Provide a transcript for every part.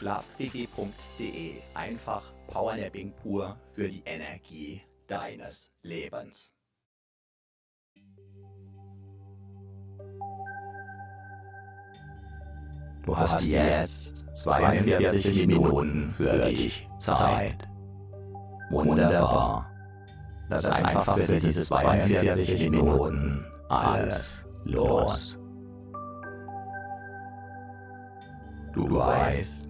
schlafpg.de. Einfach Powernapping pur für die Energie deines Lebens. Du hast jetzt 42 Minuten für dich Zeit. Wunderbar. Lass einfach für diese 42 Minuten alles los. Du weißt,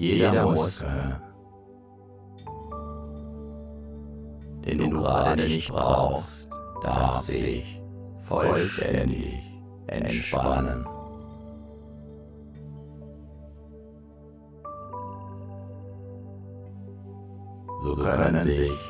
Jeder Muskel, den du gerade nicht brauchst, darf sich vollständig entspannen. So können sich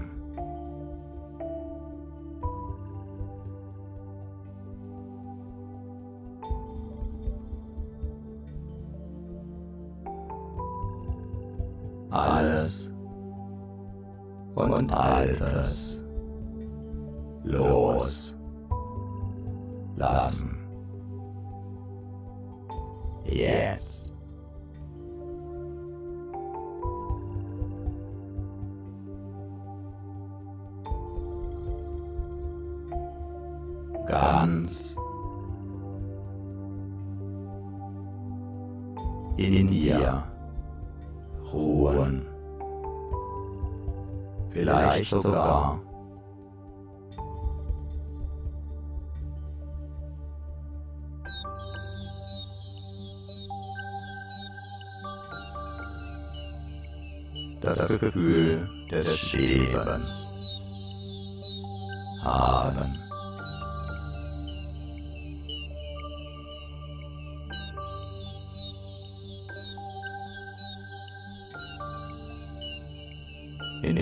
Sogar das Gefühl des Schwebens haben.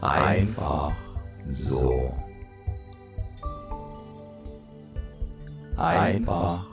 Einfach so. Einfach.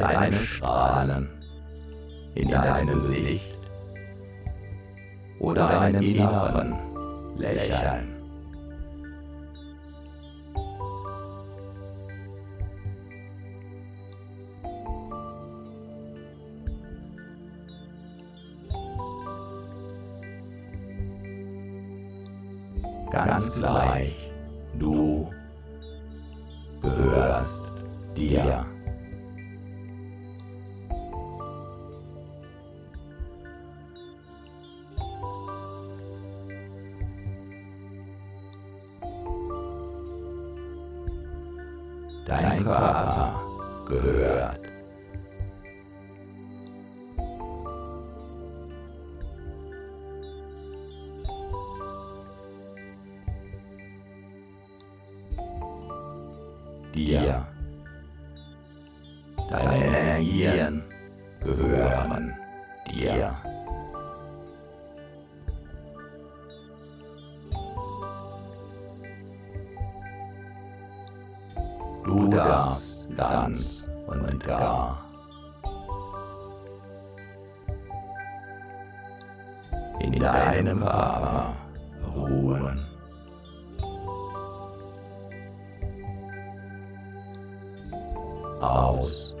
Mit deinen Strahlen in deinem Gesicht oder deinem inneren Lächeln. Gehören dir. Du darfst ganz und gar in deinem Körper ruhen. Ausruhen.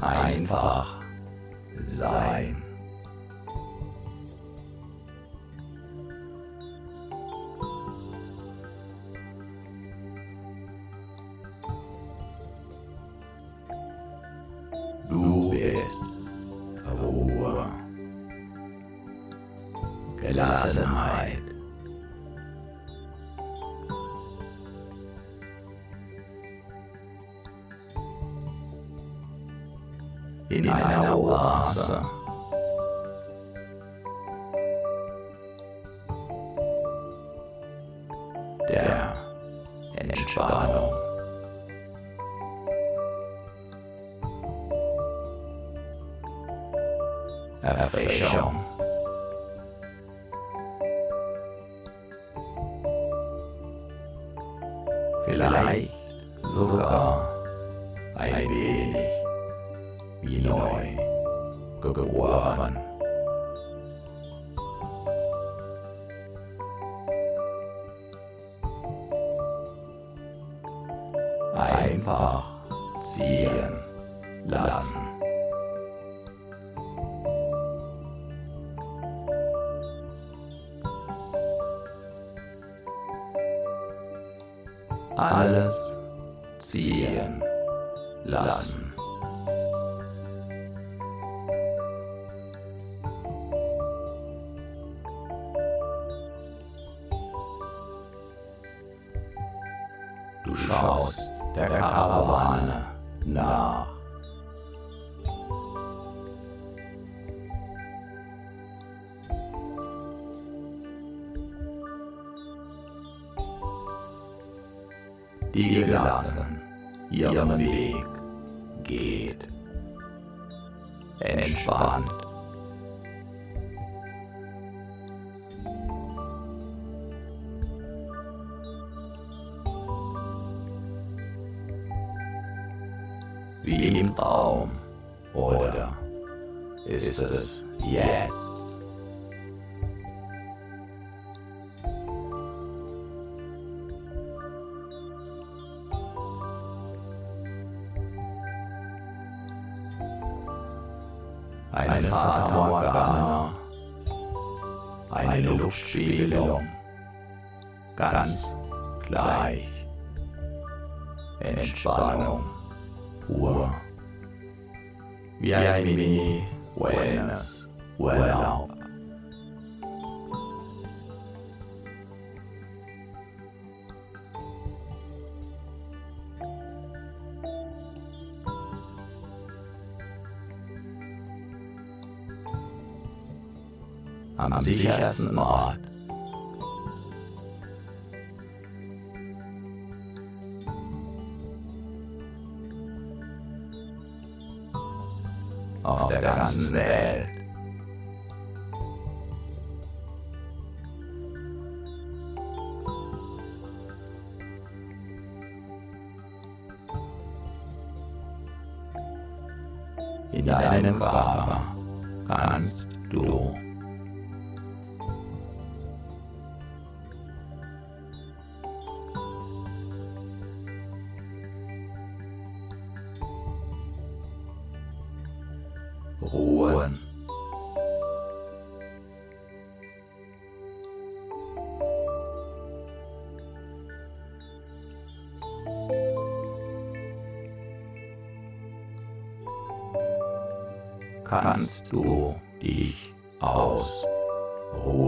Einfach sein. Ziehen lassen. Alles ziehen lassen. Ganz gleich. Entspannung, Ruhe, wie ein Mini-Wellness, Urlaub. am sichersten Ort. Auf der ganzen Welt. In deinem Körper kannst du dich ausruhen?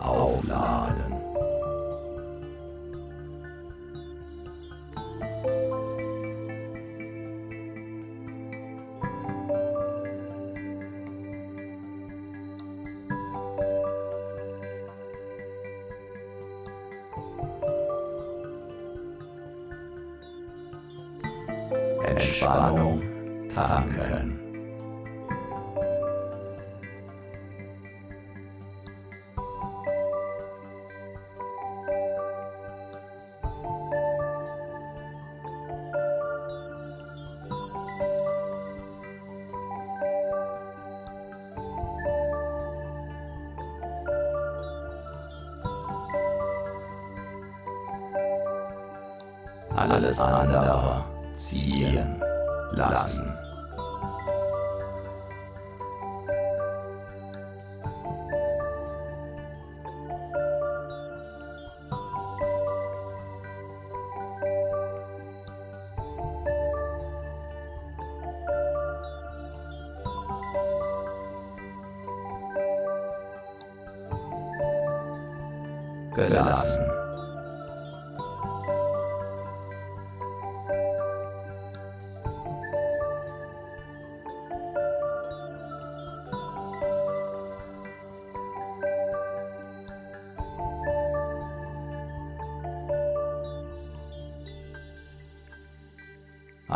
Aufladen.